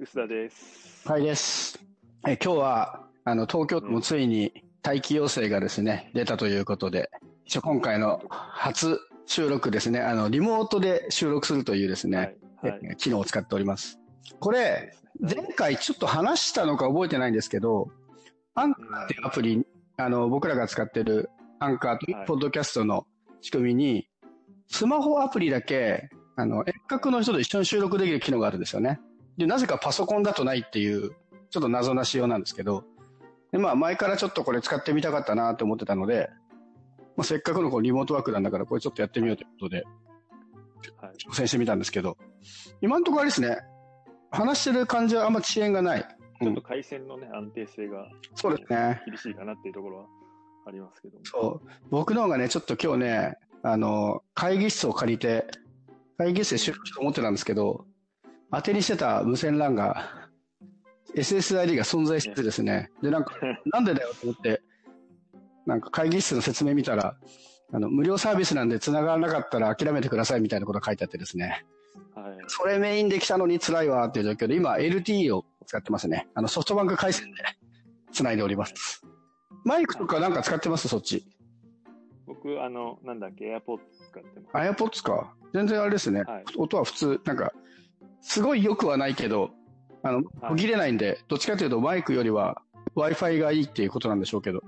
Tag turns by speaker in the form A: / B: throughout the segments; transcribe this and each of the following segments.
A: 薄田です。
B: はいです。え今日は、あの、東京都もついに待機要請がですね、出たということで、一応今回の初収録ですね、あの、リモートで収録するというですね、
A: はい。はい。
B: え機能を使っております。これ、前回ちょっと話したのか覚えてないんですけど、アンカーっていうアプリ、あの、僕らが使ってるアンカーという
A: はい
B: ポッドキャストの仕組みに、スマホアプリだけ、あの、遠隔の人と一緒に収録できる機能があるんですよね。で、なぜかパソコンだとないっていう、ちょっと謎な仕様なんですけど、で、まあ前からちょっとこれ使ってみたかったなと思ってたので、まあ、せっかくのこうリモートワークなんだからこれちょっとやってみようということで、
A: はい。
B: 挑戦してみたんですけど、今のところあれですね、話してる感じはあんま遅延がない。
A: ちょっと回線のね、安定性が
B: そうですね。
A: 厳しいかなっていうところはありますけども。
B: そう。僕の方がね、ちょっと今日ね、あの、会議室を借りて、会議室で収録しようと思ってたんですけど、当てにしてた無線 LAN が、SSID が存在しててですね、で、なんか、なんでだよと思って、なんか会議室の説明見たら、あの、無料サービスなんで繋がらなかったら諦めてくださいみたいなことが書いてあってですね。
A: はい。
B: それメインで来たのに辛いわっていう状況で、今 LTE を使ってますね。あのソフトバンク回線で繋いでおります。マイクとかなんか使ってます？そっち。
A: 僕、あの、なんだっけ、AirPods 使ってます。
B: AirPods か。全然あれですね。
A: はい
B: 音は普通、なんか、すごい良くはないけど、あの、
A: はい
B: 途切れないんで、どっちかというとマイクよりは Wi-Fi がいいっていうことなんでしょうけど。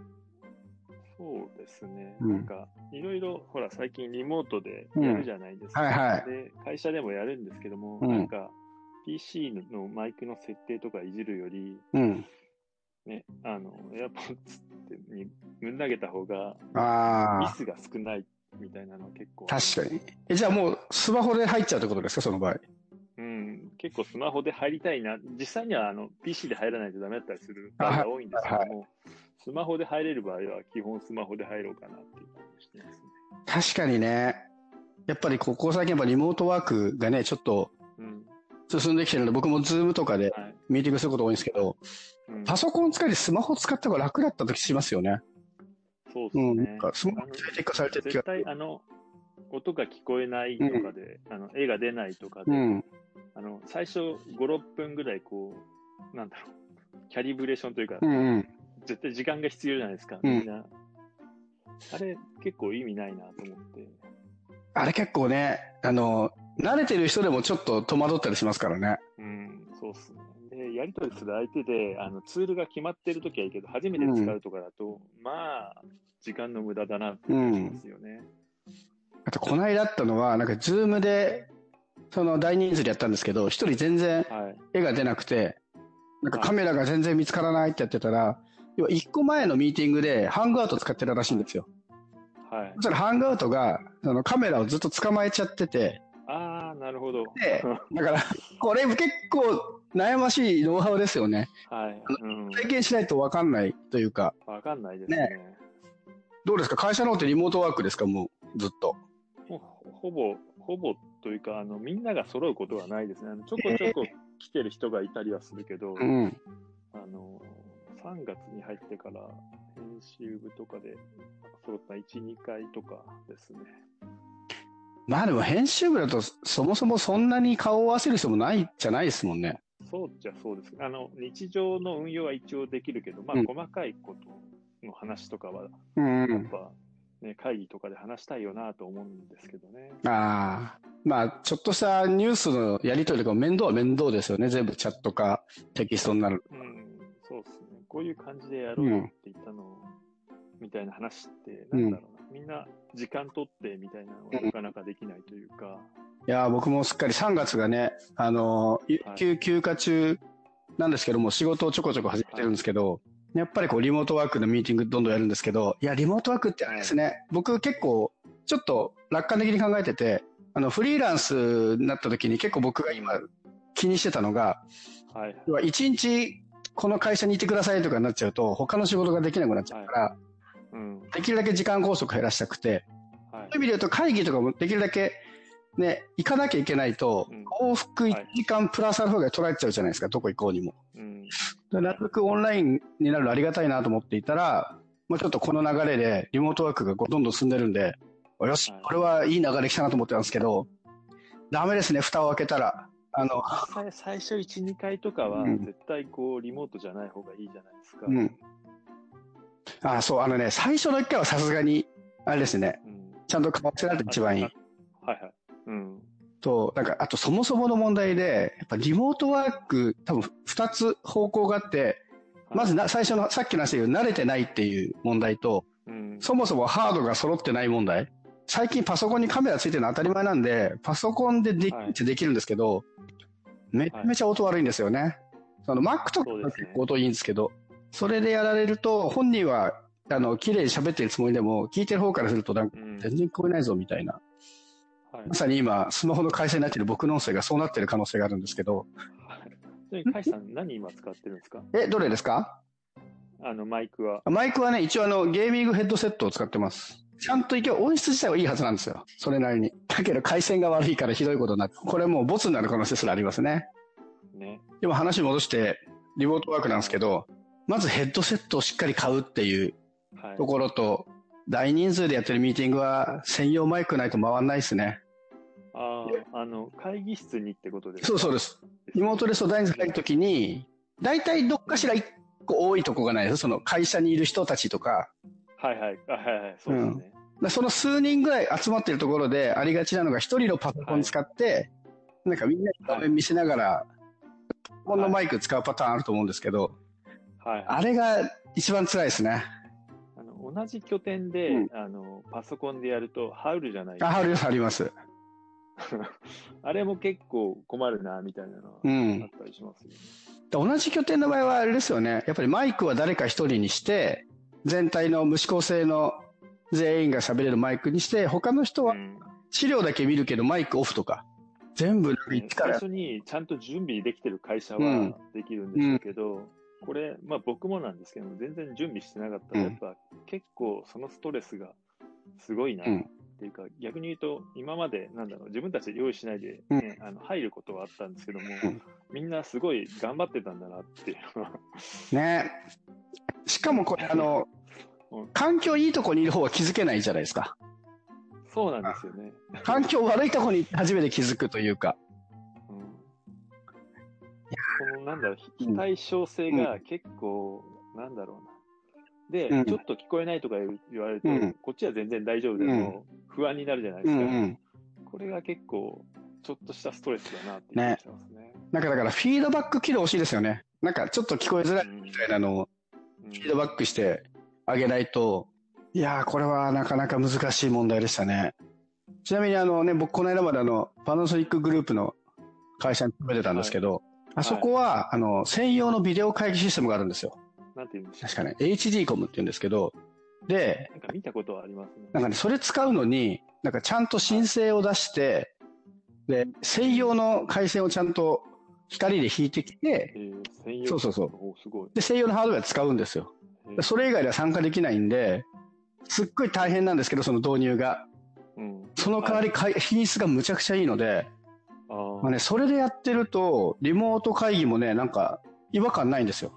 A: そうですね。
B: うん
A: なんか、いろいろ、ほら、最近リモートでやるじゃないですか。
B: はいはい。
A: で、会社でもやるんですけども、
B: うん
A: なんか、PC のマイクの設定とかいじるより、
B: うん。
A: ね、あの、AirPods ってにぶん投げた方が、
B: ああ、
A: ミスが少ないみたいなのは結構。
B: 確かに。え、じゃあもうスマホで入っちゃうってことですかその場合。
A: うん、結構スマホで入りたいな。実際にはあの PC で入らないとダメだったりする場合が多いんですけども、スマホで入れる場合は基本スマホで入ろうかなっていう感じしてますね。
B: 確かにね。やっぱりここ最近やっぱリモートワークがね、ちょっと
A: うん。
B: 進んできてるので、僕も Zoom とかで
A: はい。
B: ミーティングすること多いんですけど、
A: うん、
B: パソコン使いでスマホ使った方が楽だったりしますよね。
A: そうです
B: うん。な
A: ね
B: ん。かスマホに最適化されてる気が。
A: 対あの、音が聞こえないとかで、あの、絵が出ないとかで、
B: うん。
A: あの、最初5、6分ぐらいこう、なんだろう、キャリブレーションというか、
B: うんうん。
A: 絶対時間が必要じゃないですか、
B: うん
A: みんな。あれ、結構意味ないなと思って。
B: あれ結構ね、あの、慣れてる人でもちょっと戸惑ったりしますからね。
A: うん、そうっすね。で、やり取りする相手で、あの、ツールが決まってるときはいいけど、初めて使うとかだと、まあ、時間の無駄だなって感じますよね。
B: あと、この間あったのは、なんか、ズームで、その大人数でやったんですけど、一人全然
A: はい。
B: 絵が出なくて、なんかカメラが全然見つからないってやってたら、要は一個前のミーティングでハングアウト使ってたらしいんですよ。
A: はい
B: そ。したらハングアウトが、そのカメラをずっと捕まえちゃってて、
A: ああ、なるほど。
B: で、だから、これ結構悩ましいノウハウですよね。
A: はい。うん。
B: 体験しないとわかんないというか、
A: わかんないですね。
B: どうですか？会社の方ってリモートワークですか？もう、ずっと。
A: ほぼ、ほぼというか、あの、みんなが揃うことはないですね。あのちょこちょこ来てる人がいたりはするけど、
B: うん。
A: あの、3月に入ってから、編集部とかで揃った1、2回とかですね。
B: まあでも編集部だとそもそもそんなに顔を合わせる人もないじゃないですもんね。
A: そうじゃそうです。あの、日常の運用は一応できるけど、まあ、
B: うん
A: 細かいことの話とかは、
B: うんうん。
A: やっぱ、ね、会議とかで話したいよなと思うんですけどね。
B: ああ。まあ、ちょっとしたニュースのやり取りとか面倒は面倒ですよね。全部チャットかテキストになる。
A: うん、そうですね。こういう感じでやろうよって言ったの、みたいな話って、なんだろうな。みんな時間取ってみたいなのがなかなかできないというか、
B: いやー、僕もすっかり3月がね、あのー、有給休暇中なんですけども、仕事をちょこちょこ始めてるんですけど、やっぱりこう、リモートワークのミーティングどんどんやるんですけど、いや、リモートワークってあれですね、僕結構、ちょっと楽観的に考えてて、あの、フリーランスになった時に結構僕が今気にしてたのが、
A: はい。
B: 要は1日この会社にいてくださいとかになっちゃうと、他の仕事ができなくなっちゃうから、
A: うん。
B: できるだけ時間拘束減らしたくて、
A: はい
B: そういう意味で言うと会議とかもできるだけね、行かなきゃいけないと
A: うん、
B: 往復1時間プラスアルファが取られちゃうじゃないですか、どこ行こうにも。なるべくオンラインになるのありがたいなと思っていたら、もうちょっとこの流れでリモートワークがどんどん進んでるんで、よし
A: はい、
B: これはいい流れ来たなと思ってたんですけど、ダメですね、蓋を開けたら。あの、
A: 最初1、2回とかは
B: うん
A: 絶対こうリモートじゃない方がいいじゃないですか。
B: うん。あ、そう、あのね、最初の一回はさすがに、あれですね、
A: うん
B: ちゃんと買わせられて一番いい
A: あ。はいはい。うん。
B: と、なんか、あとそもそもの問題で、やっぱリモートワーク、多分二つ方向があって、まずな、最初の、さっきの話で言う慣れてないっていう問題と、
A: うん、
B: そもそもハードが揃ってない問題。最近パソコンにカメラついてるの当たり前なんで、パソコンででき
A: はい
B: できるんですけど、めちゃめちゃ音悪いんですよね。その Mac とか結構音いいんですけど、それでやられると、本人は、あの、綺麗に喋ってるつもりでも、聞いてる方からするとなんか
A: うん
B: 全然聞こえないぞみたいな。
A: はい
B: まさに今、スマホの回線になっている僕の音声がそうなってる可能性があるんですけど、
A: はいちなみに、カイさん、何今使ってるんですか？
B: え、どれですか？
A: あの、マイクは。
B: マイクはね、一応あの、ゲーミングヘッドセットを使ってます。ちゃんと一応音質自体はいいはずなんですよ。それなりに。だけど回線が悪いからひどいことになって、これもうボツになる可能性すらありますね。
A: ね。
B: でも話戻して、リモートワークなんですけど、まずヘッドセットをしっかり買うっていう
A: はい。
B: ところと、大人数でやってるミーティングは専用マイクないと回んないですね。
A: ああ、あの、会議室にってことです
B: そうそうです。リモート大人数入るときに、大体どっかしら一個多いとこがないです。その会社にいる人たちとか、
A: はいはい。あはいはい。そうですね。
B: でその数人ぐらい集まってるところでありがちなのが一人のパソコン使って、なんかみんなに画面見せながら、このマイク使うパターンあると思うんですけど、
A: はい。
B: あれが一番辛いですね。
A: あの同じ拠点で、
B: うん
A: あの、パソコンでやると、ハウルじゃない
B: あ、あります、あります。
A: あれも結構困るな、みたいなのは
B: うん
A: あったりしますよね。
B: 同じ拠点の場合はあれですよね。やっぱりマイクは誰か一人にして、全体の無指向性の全員が喋れるマイクにして、他の人は
A: うん
B: 資料だけ見るけどマイクオフとか、全部一から。
A: 最初にちゃんと準備できてる会社
B: うん
A: はできるんでしょうけど、これ、まあ僕もなんですけども、全然準備してなかったら、
B: うん
A: やっぱ結構そのストレスがすごいなっ
B: うん
A: ていうか、逆に言うと、今まで、なんだろう、自分たちで用意しないで、ねあの入ることはあったんですけども、
B: うん
A: みんなすごい頑張ってたんだなっていうのは、
B: ねしかもこれ、あの
A: うん、
B: 環境いいとこにいる方は気づけないじゃないですか。
A: そうなんですよね。
B: 環境悪いとこに初めて気づくというか。
A: うんこのなんだろう、非対称性が結構、なんだろうな。で、
B: うん
A: ちょっと聞こえないとか言われると、
B: うん
A: こっちは全然大丈夫でも、不安になるじゃないですか。
B: うんうん。
A: これが結構、ちょっとしたストレスだなってますね。
B: なんかだからフィードバック機能欲しいですよね。なんかちょっと聞こえづらい
A: うん
B: みたいなのを
A: うん
B: フィードバックしてあげないと、いやー、これはなかなか難しい問題でしたね。ちなみにあのね、僕この間まであの、パナソニックグループの会社に勤めてたんですけど、あそこは、あの、専用のビデオ会議システムがあるんですよ。
A: なんて言うんでしょう
B: 確かね、HD コムって言うんですけど、で、
A: なんか見たことはありますね。
B: なんかね、それ使うのに、なんかちゃんと申請を出して、で、専用の回線をちゃんと光で引いてきて、
A: えー専用
B: そうそうそう
A: おすごい。
B: で、専用のハードウェア使うんですよ。
A: えー
B: でそれ以外では参加できないんで、すっごい大変なんですけど、その導入が。
A: うん、
B: その代わりかい品質がむちゃくちゃいいので、
A: あー
B: まあね、それでやってると、リモート会議もね、なんか違和感ないんですよ。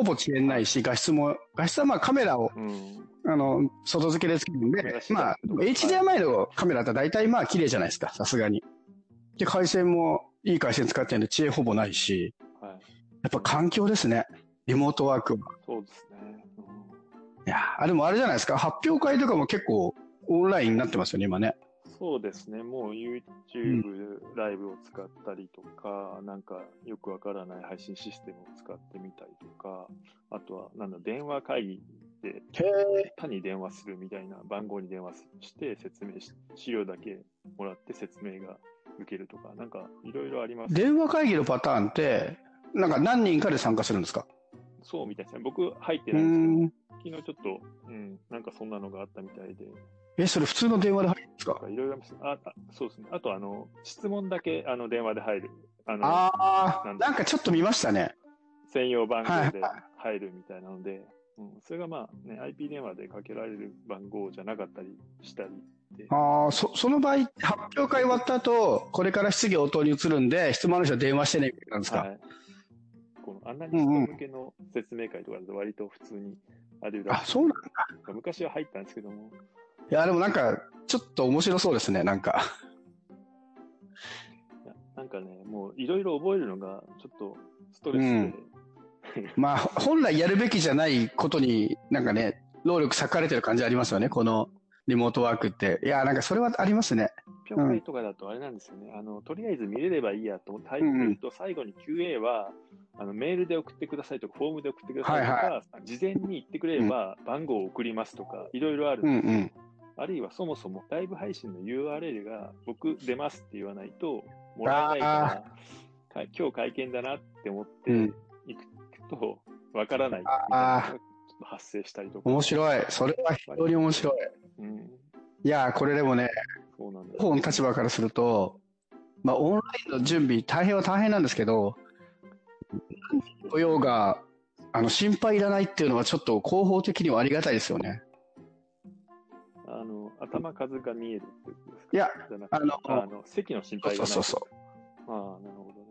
B: ほぼ遅延ないし、画質も、画質はまあカメラを、
A: うん。
B: あの、外付けでつけるんで、まあ、HDMI のカメラって大体まあ綺麗じゃないですか、さすがに。で、回線もいい回線使ってるんで、遅延ほぼないし、
A: はい。
B: やっぱ環境ですね。リモートワークは。
A: そうですね。うん
B: いやーあ、でもあれじゃないですか、発表会とかも結構オンラインになってますよね、今ね。
A: そうですね。もう YouTube ライブを使ったりとか、なんかよくわからない配信システムを使ってみたりとか、あとは、なんだ、電話会議で
B: へえ。
A: 単に電話するみたいな番号に電話して説明し、資料だけもらって説明が受けるとか、なんかいろいろあります。
B: 電話会議のパターンって、なんか何人かで参加するんですか？
A: そうみたいですね。僕入って
B: う
A: ないんです
B: ん。
A: けど、昨日ちょっと、うん、なんかそんなのがあったみたいで、
B: え、それ普通の電話で入るんですか？
A: いろいろありますああ、そうですね。あと、あの、質問だけ、あの、電話で入る。あの、
B: ああ、
A: なんだ
B: なんかちょっと見ましたね。
A: 専用番号で
B: はい
A: 入るみたいなので、うん、それがまあね、IP 電話でかけられる番号じゃなかったりしたりで、
B: ああ、そ、その場合、発表会終わった後、これから質疑応答に移るんで、質問ある人は電話してね、なんですか、
A: はい。このアナリスト向けの説明会とかだと割と普通にあるら
B: あ、
A: しい
B: そうなんだ。
A: 昔は入ったんですけども、
B: いや、でもなんか、ちょっと面白そうですね、なんか。
A: なんかね、もういろいろ覚えるのがちょっとストレスで、
B: うん。まあ、本来やるべきじゃないことになんかね、労力割かれてる感じありますよね、このリモートワークって。いや、なんかそれはありますね。
A: ピョン会とかだとあれなんですよね、あのとりあえず見れればいいやと。タイプすると、最後に QA はあのメールで送ってくださいとか、フォームで送ってくださいとか、
B: はい
A: 事前に言ってくれれば番号を送りますとか、いろいろある
B: うん
A: んですよ、
B: うん。
A: あるいはそもそもライブ配信の URL が僕出ますって言わないともらえないから、か今日会見だなって思って
B: うん
A: 行くとわからないみたいな発生したりとか。
B: 面白い。それは非常に面白い。
A: うん、
B: いや、これでもね、
A: そうなんだ
B: 方の立場からすると、まあ、オンラインの準備、大変は大変なんですけど、雇用が、あの、心配いらないっていうのはちょっと広報的にはありがたいですよね。
A: あの頭数が見えるってことですか？
B: いや、あの
A: あの席の心配がない。
B: そうそう
A: ああ、なるほどね。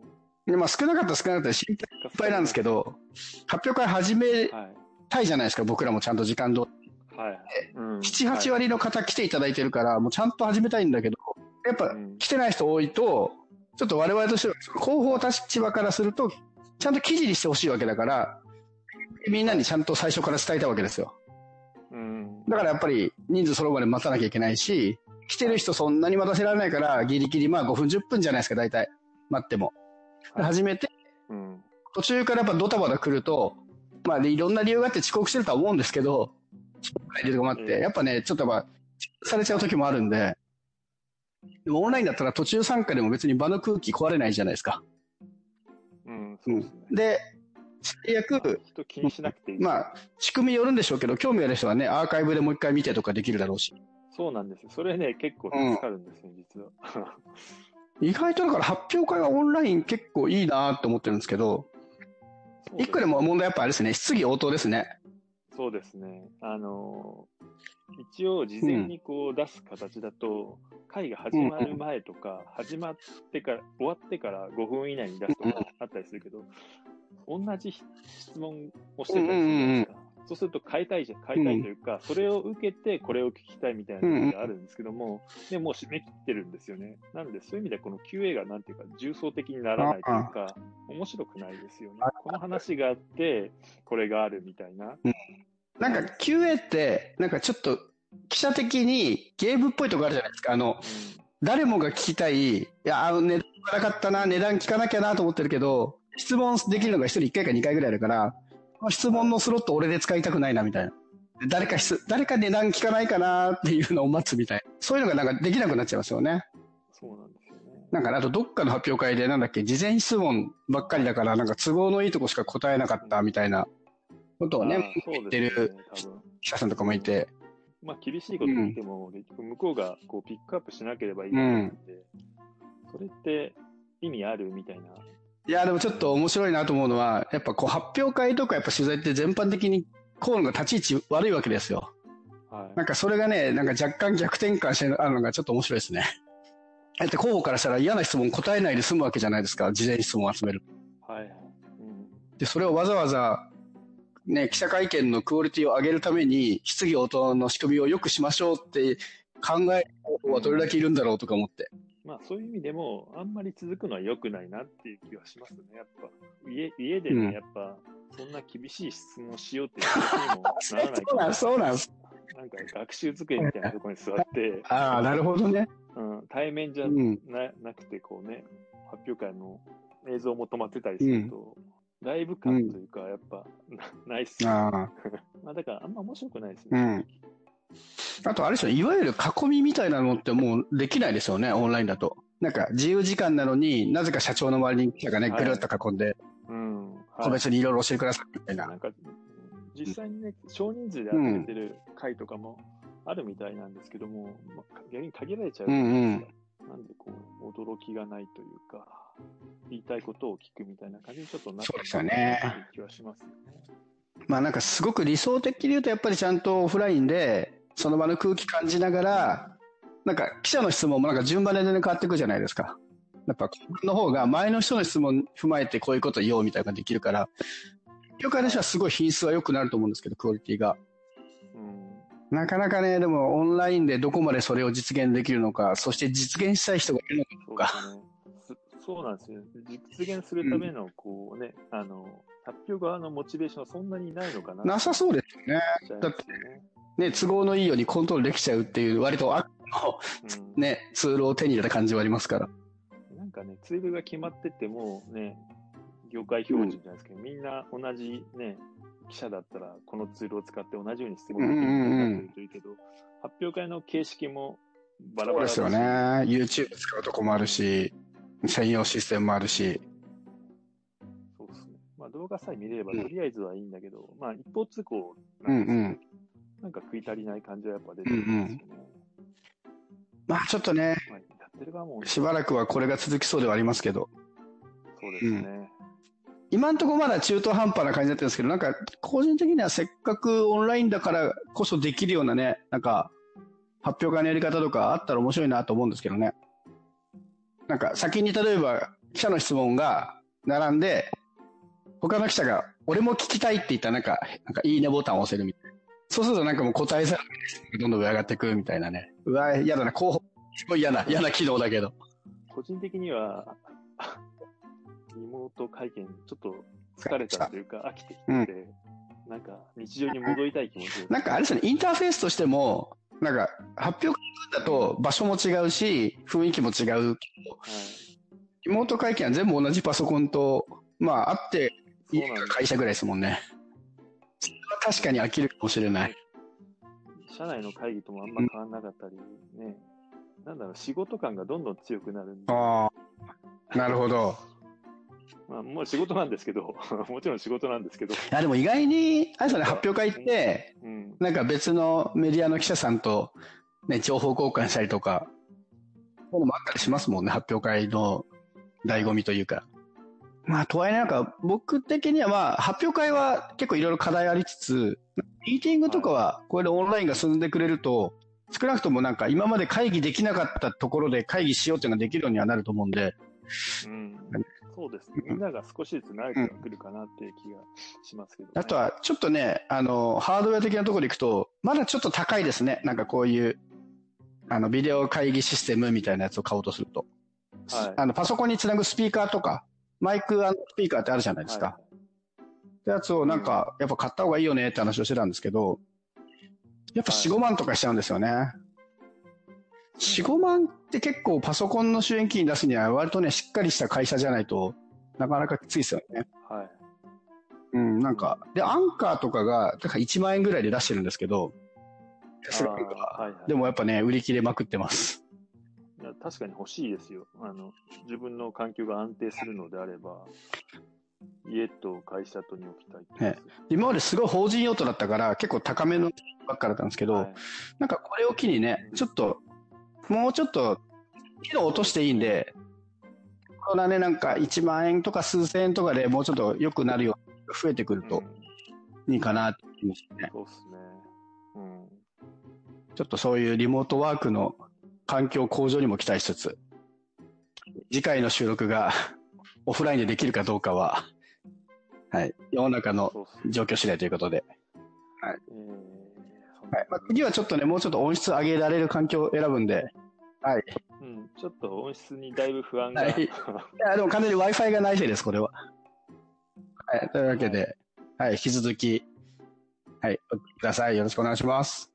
B: でまあ、少なかったら少なかったら心配いっぱいなんですけど、発表会始め
A: はい。
B: たいじゃないですか、僕らもちゃんと時間通り。
A: はい。うん、
B: 7、8割の方来ていただいてるから、もうちゃんと始めたいんだけど、やっぱ
A: うん
B: 来てない人多いと、ちょっと我々としては、広報立場からすると、ちゃんと記事にしてほしいわけだから、みんなにちゃんと最初から伝えたわけですよ。
A: うん。
B: だからやっぱり人数そろばで待たなきゃいけないし、来てる人そんなに待たせられないから、ギリギリまあ5分10分じゃないですか、大体。待っても。で
A: はい
B: 始めて、
A: うん。
B: 途中からやっぱドタバタ来ると、まあでいろんな理由があって遅刻してるとは思うんですけど、遅刻がいるとかもあって、
A: うん
B: やっぱね、ちょっとやっぱ、されちゃう時もあるんで、でもオンラインだったら途中参加でも別に場の空気壊れないじゃないですか。
A: うん、そうですね。
B: で、最悪、
A: 人気にしなくていい。
B: まあ、仕組みよるんでしょうけど、興味ある人はね、アーカイブでもう一回見てとかできるだろうし。
A: そうなんですよ。それね、結構助かるんですよ、実は。
B: 意外とだから発表会はオンライン結構いいなと思ってるんですけど、一個でも問題やっぱあれですね、質疑応答ですね。
A: そうですね。あのー一応事前にこう出す形だと、会が始まる前とか、始まってから、終わってから5分以内に出すとかあったりするけど、同じ質問をしてたりするじゃないですか。そうすると変えたいじゃん、変えたいというか、それを受けてこれを聞きたいみたいなのがあるんですけども、でもう締め切ってるんですよね。なのでそういう意味ではこの QA がなんていうか重層的にならないというか、面白くないですよね。この話があって、これがあるみたいな。
B: なんか QA って、なんかちょっと記者的にゲームっぽいとこあるじゃないですか。あの、誰もが聞きたい、いや、あの値段がなかったな、値段聞かなきゃなと思ってるけど、質問できるのが一人一回か二回ぐらいあるから、この質問のスロット俺で使いたくないなみたいな。誰か質、誰か値段聞かないかなっていうのを待つみたいな。そういうのがなんかできなくなっちゃいますよね。
A: そうなんですよね。
B: なんかねあとどっかの発表会でなんだっけ、事前質問ばっかりだから、なんか都合のいいとこしか答えなかったみたいなことをね、
A: あーそう
B: 言ってる。記者さんとかもいて、
A: まあ、厳しいこと言っても、結局向こうがこうピックアップしなければいいので、それって意味あるみたいな。
B: いや、でもちょっと面白いなと思うのは、やっぱこう発表会とかやっぱ取材って全般的に河野が立ち位置悪いわけですよ。
A: はい
B: なんかそれがね、なんか若干逆転換してあるのがちょっと面白いですね。だって候補からしたら嫌な質問答えないで済むわけじゃないですか、事前質問を集める。
A: はいはい。うん
B: で、それをわざわざ、ね、記者会見のクオリティを上げるために、質疑応答の仕組みを良くしましょうって考える方法はどれだけいるんだろうとか思って。
A: まあ、そういう意味でも、あんまり続くのは良くないなっていう気はしますね、やっぱ。家家でね、
B: うん
A: やっぱ、そんな厳しい質問しようっていう気にも ならない
B: そうなんそうなん。
A: なんか学習机みたいなところに座って、
B: ああ、なるほどね。
A: うん、対面じゃ
B: うん。
A: ななくて、こうね、発表会の映像も止まってたりすると、ライブ感というか、やっぱ、なないっすよ、
B: ああ。
A: まあ、だから、あんま面白くないですよね。
B: うんあとあれですよ、いわゆる囲みみたいなのってもうできないですよね、オンラインだと。なんか自由時間なのになぜか社長の周りに記者がね、
A: はい
B: ぐるっと囲んで、
A: うん。はい
B: 個別にいろいろ教えてくださいみたいな。
A: なんか、実際にね、少人数で集めてる会とかもあるみたいなんですけども、まあ、逆に限られちゃうじゃないですか。なんで、こう、驚きがないというか、言いたいことを聞くみたいな感じにちょっとなって
B: そうですよね
A: る気はしますよね。
B: まあなんかすごく理想的に言うとやっぱりちゃんとオフラインで、その場の空気感じながら、なんか記者の質問もなんか順番で全然変わっていくじゃないですか。やっぱ、の方が前の人の質問踏まえてこういうこと言おうみたいなのができるから、業界としてはすごい品質は良くなると思うんですけど、クオリティが。
A: うん。
B: なかなかね、でもオンラインでどこまでそれを実現できるのか、そして実現したい人がいるのか
A: そうですね。そそうなんですよ。実現するための、こうね、あの、発表側のモチベーションはそんなにないのかな。
B: なさそうですよね。だって、ね、都合のいいようにコントロールできちゃうっていう、割と悪の、うん、ね、ツールを手に入れた感じはありますから。
A: なんかね、ツールが決まってても、ね、業界標準じゃないですけど、うん、みんな同じね、記者だったら、このツールを使って同じように質問できるといいけど、発表会の形式もバラバラ
B: ですよね。YouTube 使うとこもあるし、専用システムもあるし。
A: 動画さえ見れればとりあえずはいいんだけど、うん、まあ一方通行
B: なんですうんうん、
A: なんか食い足りない感じはやっぱ出てるんですよね。うんうん、
B: まあちょっとね、まあ、やってる側もしばらくはこれが続きそうではありますけど。
A: そうですね。うん
B: 今んところまだ中途半端な感じだったんですけど、なんか、個人的にはせっかくオンラインだからこそできるようなね、なんか、発表会のやり方とかあったら面白いなと思うんですけどね。なんか、先に例えば、記者の質問が並んで、他の記者が、俺も聞きたいって言ったらなんか、なんか、いいねボタンを押せるみたいな。そうするとなんかもう答えさえどんどん上上がってくみたいなね。うわ、嫌だな、候補、すごい嫌な、嫌な機能だけど。
A: 個人的には、リモート会見、ちょっと疲れたというか、飽きてきて、うん、なんか日常に戻りたい気持ち
B: なんかあれですね、インターフェースとしても、なんか発表会だと場所も違うし、雰囲気も違うけど、はい、リモート会見は全部同じパソコンと、まあ、あっていい会社ぐらいですもんね。それは確かに飽きるかもしれない。
A: 社内の会議ともあんま変わんなかったり、ね、なんだろう、仕事感がどんどん強くなるんで。
B: ああ、なるほど。
A: まあ、もう仕事なんですけど、もちろん仕事なんですけど。い
B: や、でも意外に、あれですね、発表会って、うん、なんか別のメディアの記者さんと、ね、情報交換したりとか、そういうのもあったりしますもんね、発表会の醍醐味というか。まあ、とはいえなんか、僕的にはまあ、発表会は結構いろいろ課題ありつつ、ミーティングとかは、これでオンラインが進んでくれると、少なくともなんか今まで会議できなかったところで会議しようっていうのができるようにはなると思うんで、
A: うん、そうですね。みんなが少しずつ慣れてくるかなっていう気がしますけど、ね
B: あとは、ちょっとね、あの、ハードウェア的なところでいくと、まだちょっと高いですね。なんかこういう、あの、ビデオ会議システムみたいなやつを買おうとすると。はい。あの、パソコンにつなぐスピーカーとか、マイクスピーカーってあるじゃないですか。はい。ってやつをなんか、やっぱ買った方がいいよねって話をしてたんですけど、やっぱ4、5万とかしちゃうんですよね。4、5万って結構パソコンの収益に出すには割とね、しっかりした会社じゃないとなかなかきついですよね。
A: はい。
B: うん、なんか、で、アンカーとかが、だから1万円ぐらいで出してるんですけど、はいはい、でもやっぱね、売り切れまくってます。
A: 確かに欲しいですよ。あの、自分の環境が安定するのであれば、家と会社とに置きたい、
B: ね、今まですごい法人用途だったから結構高めのばっかだったんですけど、はい、なんかこれを機にね、ちょっともうちょっと、機能落としていいんで、これはね、なんか1万円とか数千円とかでもうちょっと良くなるように増えてくるといいかなって気ます
A: ね。そうですね。うん。
B: ちょっとそういうリモートワークの環境向上にも期待しつつ、次回の収録が オフラインでできるかどうかは、はい、世の中の状況次第ということで。はい。はいまあ、次はちょっとね、もうちょっと音質上げられる環境を選ぶんで、はい。
A: うん、ちょっと音質にだいぶ不安が。はい、い
B: や、でも完全に Wi-Fi がないせいです、これは。はい、というわけで、はい、はい、引き続き、はい、お聞きください。よろしくお願いします。